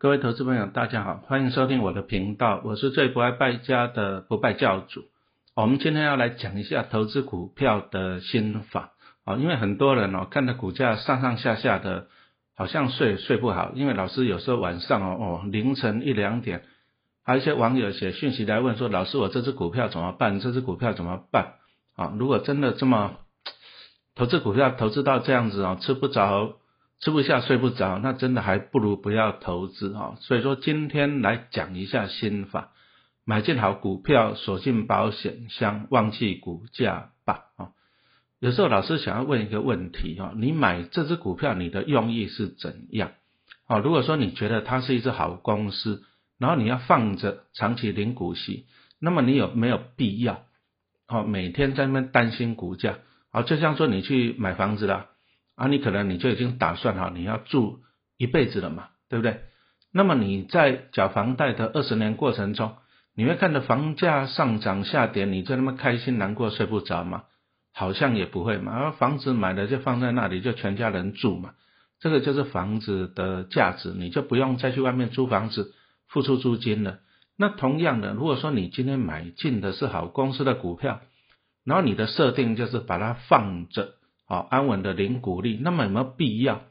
各位投资朋友，大家好，欢迎收听我的频道，我是最不爱败家的不败教主。我们今天要来讲一下投资股票的心法啊，因为很多人哦看到股价上上下下的，好像睡睡不好，因为老师有时候晚上哦哦凌晨一两点，还有一些网友写讯息来问说，老师我这只股票怎么办？这只股票怎么办？啊，如果真的这么投资股票投资到这样子哦，吃不着。吃不下睡不着，那真的还不如不要投资哈。所以说今天来讲一下心法，买进好股票，锁进保险箱，忘记股价吧啊。有时候老师想要问一个问题哈，你买这只股票，你的用意是怎样啊？如果说你觉得它是一只好公司，然后你要放着长期领股息，那么你有没有必要哦每天在那边担心股价啊？就像说你去买房子了。啊，你可能你就已经打算好你要住一辈子了嘛，对不对？那么你在缴房贷的二十年过程中，你会看到房价上涨下跌，你就那么开心难过睡不着吗？好像也不会嘛。而房子买了就放在那里，就全家人住嘛，这个就是房子的价值，你就不用再去外面租房子付出租金了。那同样的，如果说你今天买进的是好公司的股票，然后你的设定就是把它放着。啊，安稳的零股利，那么有没有必要？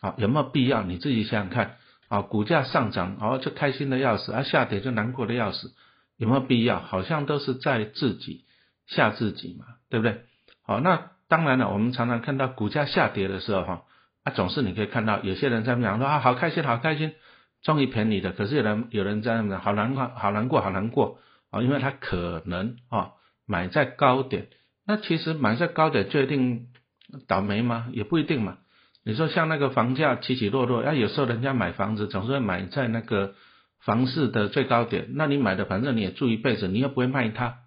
啊，有没有必要？你自己想想看。啊，股价上涨，哦，就开心的要死；啊，下跌就难过的要死，有没有必要？好像都是在自己吓自己嘛，对不对？好，那当然了，我们常常看到股价下跌的时候，哈，啊，总是你可以看到有些人在讲说啊，好开心，好开心，终于便宜的。可是有人有人在讲好难过，好难过，好难过啊，因为他可能啊买在高点，那其实买在高点就一定。倒霉吗？也不一定嘛。你说像那个房价起起落落，啊，有时候人家买房子总是会买在那个房市的最高点，那你买的反正你也住一辈子，你又不会卖它，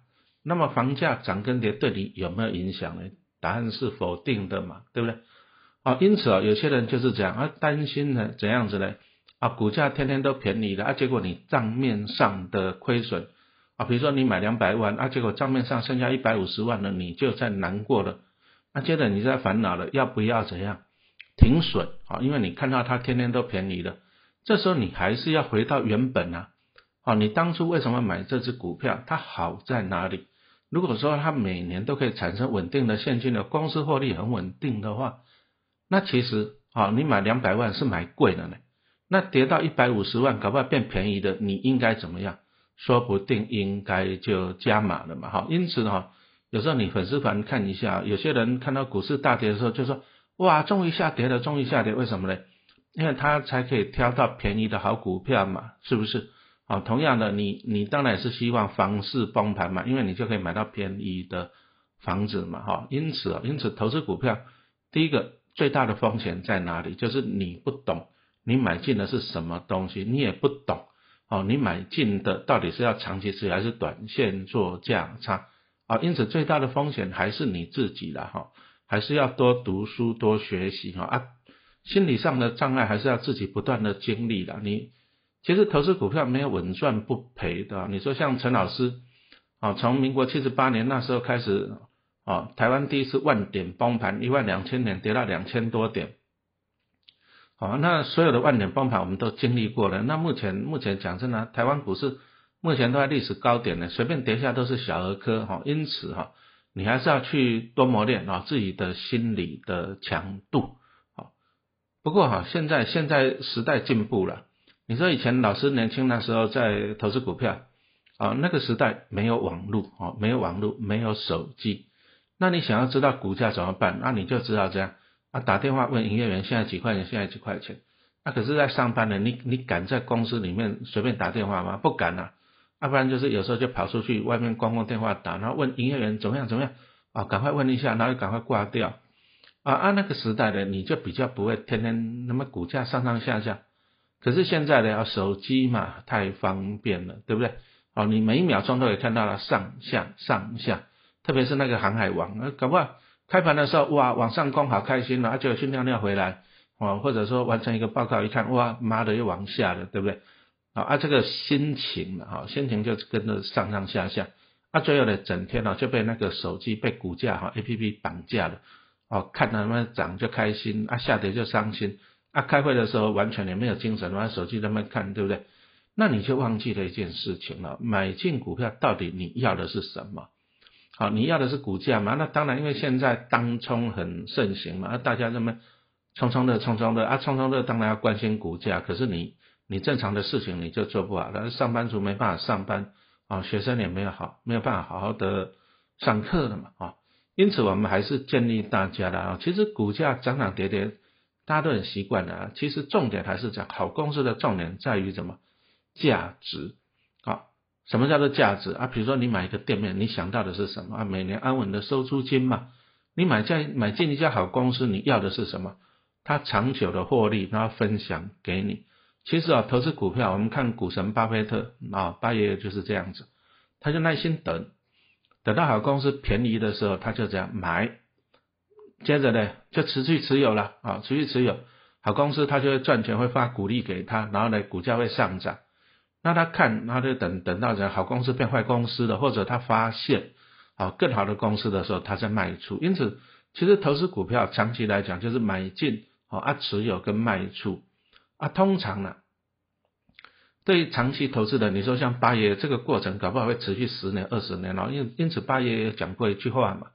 那么房价涨跟跌对你有没有影响呢？答案是否定的嘛，对不对？啊，因此啊，有些人就是这样啊，担心呢怎样子呢？啊，股价天天都便宜的啊，结果你账面上的亏损啊，比如说你买两百万啊，结果账面上剩下一百五十万了，你就在难过了。那接着你在烦恼了，要不要怎样停损啊？因为你看到它天天都便宜了，这时候你还是要回到原本啊。啊，你当初为什么买这只股票？它好在哪里？如果说它每年都可以产生稳定的现金流，公司获利很稳定的话，那其实啊，你买两百万是买贵了呢。那跌到一百五十万，搞不好变便宜的，你应该怎么样？说不定应该就加码了嘛。哈，因此哈。有时候你粉丝团看一下，有些人看到股市大跌的时候就说：“哇，终于下跌了，终于下跌，为什么呢？因为他才可以挑到便宜的好股票嘛，是不是？啊，同样的，你你当然也是希望房市崩盘嘛，因为你就可以买到便宜的房子嘛，哈。因此啊，因此投资股票，第一个最大的风险在哪里？就是你不懂你买进的是什么东西，你也不懂哦，你买进的到底是要长期持有还是短线做价差？啊，因此最大的风险还是你自己了哈，还是要多读书多学习哈啊，心理上的障碍还是要自己不断的经历的。你其实投资股票没有稳赚不赔的。你说像陈老师啊，从民国七十八年那时候开始啊，台湾第一次万点崩盘，一万两千点跌到两千多点，好，那所有的万点崩盘我们都经历过了。那目前目前讲真的，台湾股市。目前都在历史高点呢，随便跌下都是小儿科哈，因此哈，你还是要去多磨练啊自己的心理的强度好。不过哈，现在现在时代进步了，你说以前老师年轻那时候在投资股票啊，那个时代没有网络啊，没有网络，没有手机，那你想要知道股价怎么办？那你就知道这样啊，打电话问营业员现在几块钱，现在几块钱。那可是在上班的，你你敢在公司里面随便打电话吗？不敢啊。要不然就是有时候就跑出去外面公共电话打，然后问营业员怎么样怎么样啊，赶快问一下，然后赶快挂掉啊。按那个时代的你就比较不会天天那么股价上上下下。可是现在的要手机嘛太方便了，对不对？哦，你每一秒钟都可以看到它上下上下，特别是那个航海王啊，搞不好开盘的时候哇往上攻好开心了，就去尿尿回来哦，或者说完成一个报告一看哇妈的又往下了，对不对？啊，这个心情了哈，心情就跟着上上下下，啊，最后呢，整天呢就被那个手机被股价哈 A P P 绑架了，哦，看他们涨就开心，啊，下跌就伤心，啊，开会的时候完全也没有精神，拿手机在那看，对不对？那你就忘记了一件事情了，买进股票到底你要的是什么？好，你要的是股价嘛？那当然，因为现在当冲很盛行嘛，啊大家这么冲冲乐、冲冲乐啊，冲冲乐当然要关心股价，可是你你正常的事情你就做不好了，上班族没办法上班啊，学生也没有好，没有办法好好的上课了嘛啊，因此我们还是建议大家的啊，其实股价涨涨跌跌，大家都很习惯的啊，其实重点还是讲好公司的重点在于什么？价值，啊，什么叫做价值啊？比如说你买一个店面，你想到的是什么啊？每年安稳的收租金嘛。你买在买进一家好公司，你要的是什么？它长久的获利，然后分享给你。其实啊，投资股票，我们看股神巴菲特啊，巴爷爷就是这样子，他就耐心等，等到好公司便宜的时候，他就这样买，接着呢就持续持有了啊，持续持有好公司，他就会赚钱，会发股利给他，然后呢股价会上涨。那他看，他就等等到人好公司变坏公司了，或者他发现啊更好的公司的时候，他再卖出。因此，其实投资股票长期来讲就是买进啊持有跟卖出啊。通常呢，对于长期投资的，你说像八爷这个过程，搞不好会持续十年、二十年哦。因因此，八爷也讲过一句话嘛：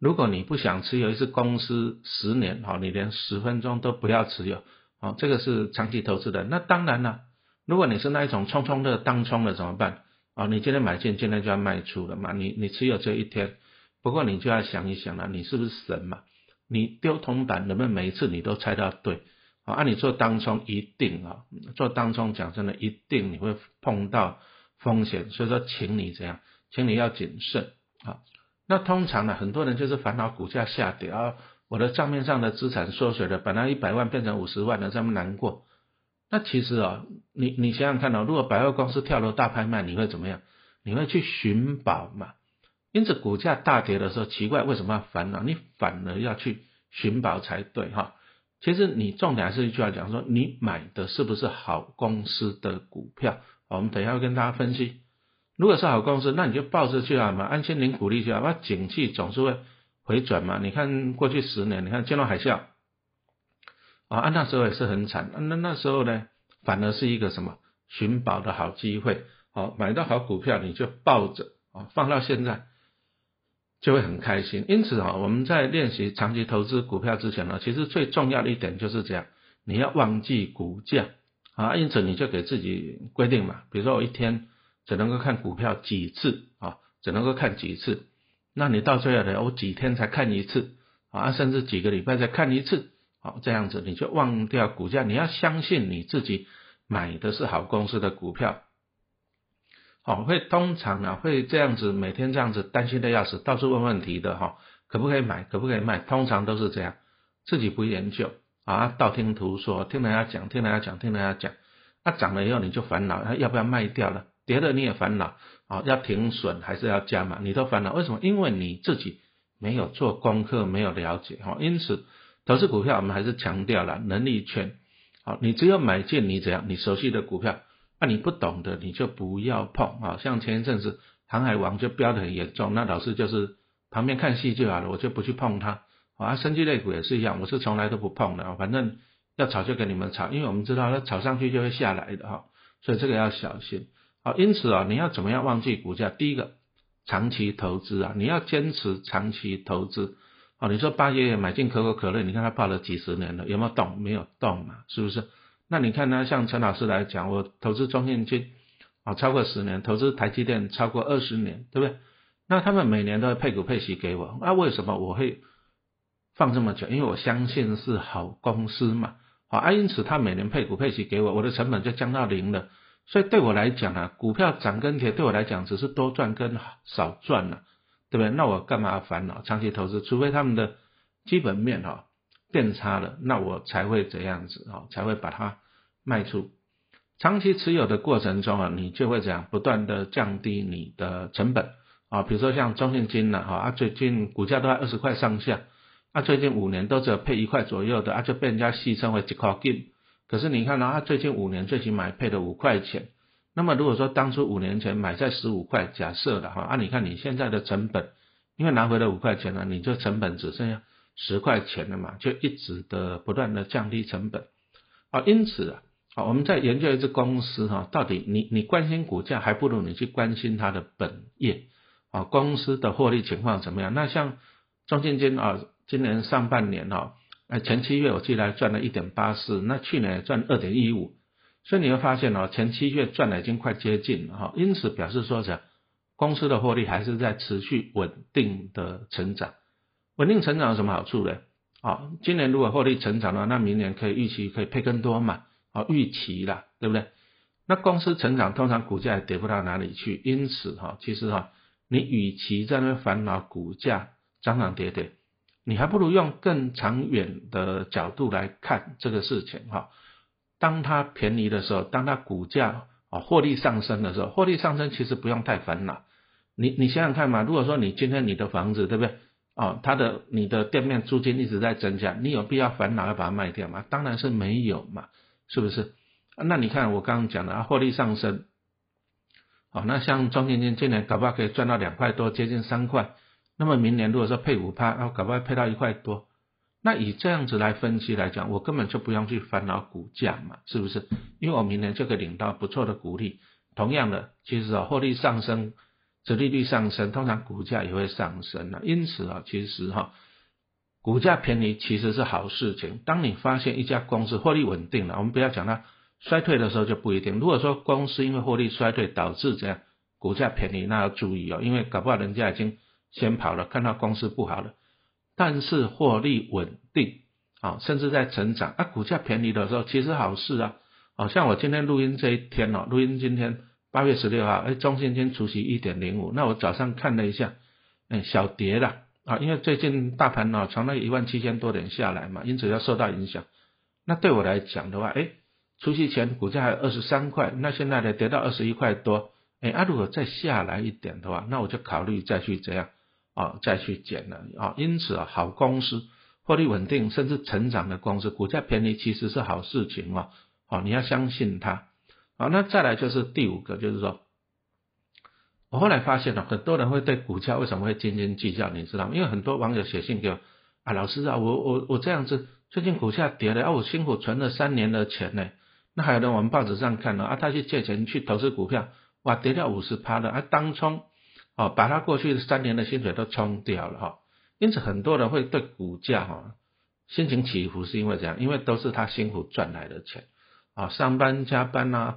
如果你不想持有一只公司十年，好，你连十分钟都不要持有，好，这个是长期投资的。那当然了。如果你是那一种冲冲的当冲的怎么办？啊，你今天买进，今天就要卖出了嘛？你你持有这一天，不过你就要想一想了，你是不是神嘛？你丢铜板能不能每一次你都猜到对？啊，按你做当冲一定啊，做当冲讲真的，一定你会碰到风险，所以说请你这样，请你要谨慎啊。那通常呢，很多人就是烦恼股价下跌啊，我的账面上的资产缩水了，本来一百万变成五十万了，这么难过。那其实啊，你你想想看哦，如果百货公司跳楼大拍卖，你会怎么样？你会去寻宝嘛？因此股价大跌的时候，奇怪为什么要烦恼？你反而要去寻宝才对哈。其实你重点还是一句话讲说，你买的是不是好公司的股票？我们等一下会跟大家分析。如果是好公司，那你就抱着去啊嘛，安心领股利去啊。那景气总是会回转嘛。你看过去十年，你看金融海啸。啊，那时候也是很惨，那那时候呢，反而是一个什么寻宝的好机会，好买到好股票你就抱着啊，放到现在就会很开心。因此啊，我们在练习长期投资股票之前呢，其实最重要的一点就是这样，你要忘记股价啊，因此你就给自己规定嘛，比如说我一天只能够看股票几次啊，只能够看几次，那你到最后呢，我几天才看一次啊，甚至几个礼拜才看一次。好，这样子你就忘掉股价，你要相信你自己买的是好公司的股票。好，会通常啊会这样子，每天这样子担心的要死，到处问问题的哈，可不可以买，可不可以卖？通常都是这样，自己不研究啊，道听途说，听人家讲，听人家讲，听人家讲，那涨了以后你就烦恼，要不要卖掉了？跌了你也烦恼啊，要停损还是要加码？你都烦恼，为什么？因为你自己没有做功课，没有了解哈，因此。投资股票，我们还是强调了能力圈。好，你只有买进你怎样你熟悉的股票，那你不懂的你就不要碰。啊。像前一阵子航海王就飙得很严重，那老师就是旁边看戏就好了，我就不去碰它。啊，升级类股也是一样，我是从来都不碰的。反正要炒就给你们炒，因为我们知道它炒上去就会下来的哈，所以这个要小心。好，因此啊，你要怎么样忘记股价？第一个，长期投资啊，你要坚持长期投资。哦，你说八爷爷买进可口可乐，你看他泡了几十年了，有没有动？没有动嘛，是不是？那你看呢？像陈老师来讲，我投资中信金啊，超过十年，投资台积电超过二十年，对不对？那他们每年都会配股配息给我，那为什么我会放这么久？因为我相信是好公司嘛，好啊，因此他每年配股配息给我，我的成本就降到零了。所以对我来讲啊，股票涨跟跌对我来讲只是多赚跟少赚了。对不对？那我干嘛烦恼？长期投资，除非他们的基本面哈变差了，那我才会这样子哈，才会把它卖出。长期持有的过程中啊，你就会怎样不断的降低你的成本啊。比如说像中信金呢，哈啊，最近股价都在二十块上下，啊，最近五年都只有配一块左右的，啊，就被人家戏称为几块金。可是你看呢，啊，最近五年最起码配了五块钱。那么如果说当初五年前买在十五块，假设的哈，啊，你看你现在的成本，因为拿回了五块钱了，你就成本只剩下十块钱了嘛，就一直的不断的降低成本啊，因此啊，好我们在研究一只公司哈，到底你你关心股价，还不如你去关心它的本业啊，公司的获利情况怎么样？那像中信金啊，今年上半年哈，哎前七月我记得赚了一点八四，那去年赚二点一五，所以你会发现哦，前七月赚的已经快接近了哈，因此表示说着公司的获利还是在持续稳定的成长。稳定成长有什么好处呢？啊，今年如果获利成长了，那明年可以预期可以配更多嘛？啊，预期啦，对不对？那公司成长通常股价也跌不到哪里去，因此哈，其实哈，你与其在那烦恼股价涨涨跌跌，你还不如用更长远的角度来看这个事情哈。当它便宜的时候，当它股价啊获利上升的时候，获利上升其实不用太烦恼。你你想想看嘛，如果说你今天你的房子对不对？哦，它的你的店面租金一直在增加，你有必要烦恼要把它卖掉吗？当然是没有嘛，是不是？那你看我刚刚讲的啊，获利上升，哦，那像中信金今年搞不好可以赚到两块多，接近三块，那么明年如果说配五趴，然后搞不好配到一块多，那以这样子来分析来讲，我根本就不用去烦恼股价嘛，是不是？因为我明年就可以领到不错的股利，同样的，其实啊，获利上升。折利率上升，通常股价也会上升了。因此啊，其实哈，股价便宜其实是好事情。当你发现一家公司获利稳定了，我们不要讲它衰退的时候就不一定。如果说公司因为获利衰退导致这样股价便宜，那要注意哦，因为搞不好人家已经先跑了，看到公司不好了。但是获利稳定啊，甚至在成长啊，股价便宜的时候其实好事啊。好像我今天录音这一天哦，录音今天。八月十六号，哎，中信金除息一点零五，那我早上看了一下，哎，小跌了啊，因为最近大盘呢从那一万七千多点下来嘛，因此要受到影响。那对我来讲的话，哎，除夕前股价还有二十三块，那现在呢跌到二十一块多，哎，啊如果再下来一点的话，那我就考虑再去这样啊，再去减了啊。因此啊，好公司获利稳定甚至成长的公司，股价便宜其实是好事情啊，好，你要相信它。好，那再来就是第五个，就是说，我后来发现了很多人会对股价为什么会斤斤计较，你知道吗？因为很多网友写信给我啊，老师啊，我我我这样子，最近股价跌了啊，我辛苦存了三年的钱呢。那还有人我们报纸上看了啊，他去借钱去投资股票，哇，跌掉五十趴了啊，当冲哦，把他过去三年的薪水都冲掉了哈。因此很多人会对股价哈心情起伏，是因为这样，因为都是他辛苦赚来的钱。啊，上班加班呐，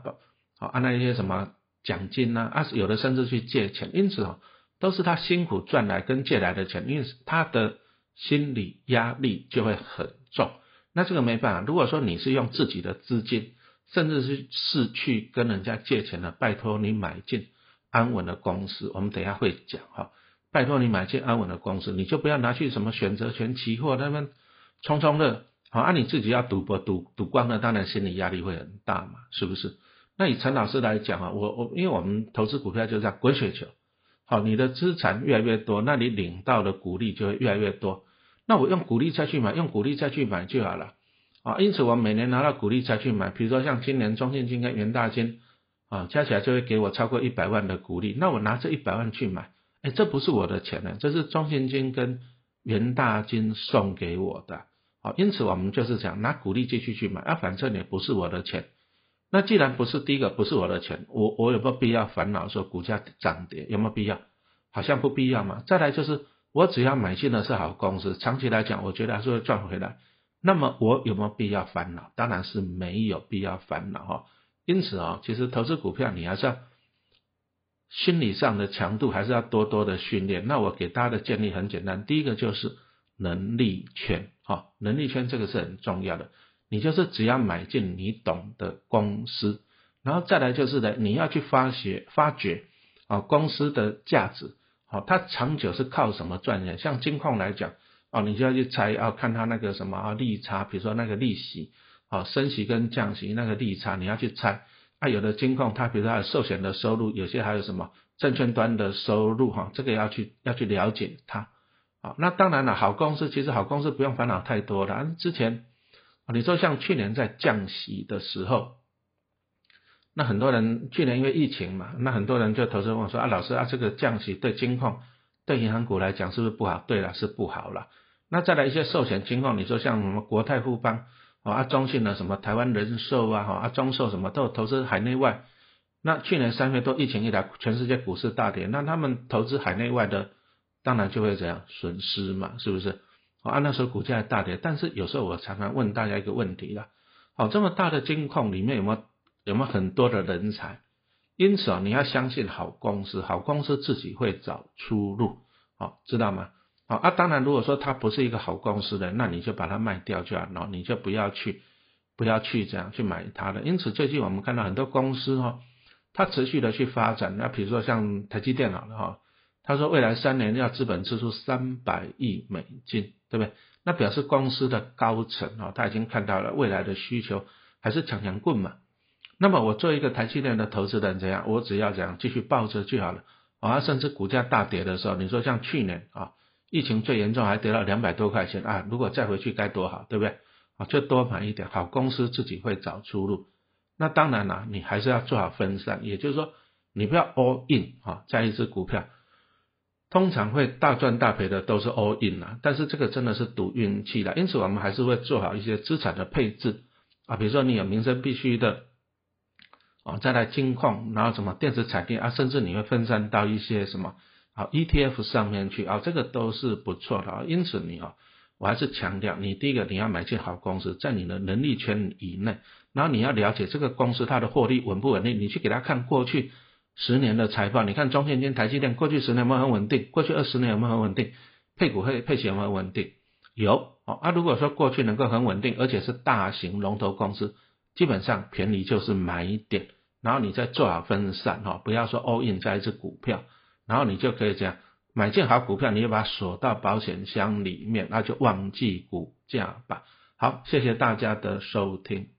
好按那一些什么奖金呐，啊，有的甚至去借钱，因此哦，都是他辛苦赚来跟借来的钱，因此他的心理压力就会很重。那这个没办法，如果说你是用自己的资金，甚至是是去跟人家借钱的，拜托你买进安稳的公司，我们等下会讲哈，拜托你买进安稳的公司，你就不要拿去什么选择权期货他们冲冲乐。好，按你自己要赌博赌赌光了，当然心理压力会很大嘛，是不是？那以陈老师来讲啊，我我因为我们投资股票就是这样滚雪球，好，你的资产越来越多，那你领到的股利就会越来越多。那我用股利再去买，用股利再去买就好了啊。因此我每年拿到股利再去买，比如说像今年中信金跟元大金啊，加起来就会给我超过一百万的股利。那我拿这一百万去买，哎，这不是我的钱呢，这是中信金跟元大金送给我的。好因此，我们就是讲拿股利继续去买，啊，反正也不是我的钱。那既然不是第一个不是我的钱，我我有没有必要烦恼说股价涨跌有没有必要？好像不必要嘛。再来就是，我只要买进的是好公司，长期来讲，我觉得还是会赚回来。那么我有没有必要烦恼？当然是没有必要烦恼哈。因此啊，其实投资股票，你还是要心理上的强度还是要多多的训练。那我给大家的建议很简单，第一个就是能力圈。哈，能力圈这个是很重要的。你就是只要买进你懂的公司，然后再来就是呢，你要去发掘发掘啊公司的价值。好，它长久是靠什么赚钱？像金矿来讲，哦，你就要去猜，要看它那个什么啊利差，比如说那个利息，好升息跟降息那个利差，你要去猜。啊，有的金矿它比如说它寿险的收入，有些还有什么证券端的收入哈，这个要去要去了解它。啊那当然了，好公司其实好公司不用烦恼太多的。之前你说像去年在降息的时候，那很多人去年因为疫情嘛，那很多人就投资问说啊，老师啊，这个降息对金矿、对银行股来讲是不是不好？对了，是不好了。那再来一些寿险情况，你说像什么国泰富邦啊，中信的什么台湾人寿啊，哈啊中寿什么都有投资海内外。那去年三月多疫情一来，全世界股市大跌，那他们投资海内外的，当然就会怎样损失嘛，是不是？啊，那时候股价大跌，但是有时候我常常问大家一个问题啦，好，这么大的金控里面有没有有没有很多的人才？因此啊，你要相信好公司，好公司自己会找出路，好，知道吗？好啊，当然如果说它不是一个好公司的，那你就把它卖掉就好了，你就不要去不要去这样去买它的。因此最近我们看到很多公司哈，它持续的去发展，那比如说像台积电好了哈，他说未来三年要资本支出三百亿美金，对不对？那表示公司的高层啊，他已经看到了未来的需求还是强强棍嘛。那么我做一个台积电的投资人怎样？我只要这样继续抱着就好了啊！甚至股价大跌的时候，你说像去年啊，疫情最严重还跌到两百多块钱啊，如果再回去该多好，对不对？啊，就多买一点，好公司自己会找出路。那当然了，你还是要做好分散，也就是说，你不要 all in 啊，在一只股票，通常会大赚大赔的都是 all in 啊，但是这个真的是赌运气的，因此我们还是会做好一些资产的配置啊，比如说你有民生必须的。啊，再来金矿，然后什么电子产业啊，甚至你会分散到一些什么啊 ETF 上面去啊，这个都是不错的啊。因此你啊，我还是强调，你第一个你要买进好公司，在你的能力圈以内，然后你要了解这个公司它的获利稳不稳定，你去给他看过去十年的财报，你看中信金、台积电过去十年有没有很稳定？过去二十年有没有很稳定？配股配配息有没有稳定？有哦。啊，如果说过去能够很稳定，而且是大型龙头公司，基本上便宜就是买点。然后你再做好分散哈，不要说 all in 在一只股票，然后你就可以这样买进好股票，你就把它锁到保险箱里面，那就忘记股价吧。好，谢谢大家的收听。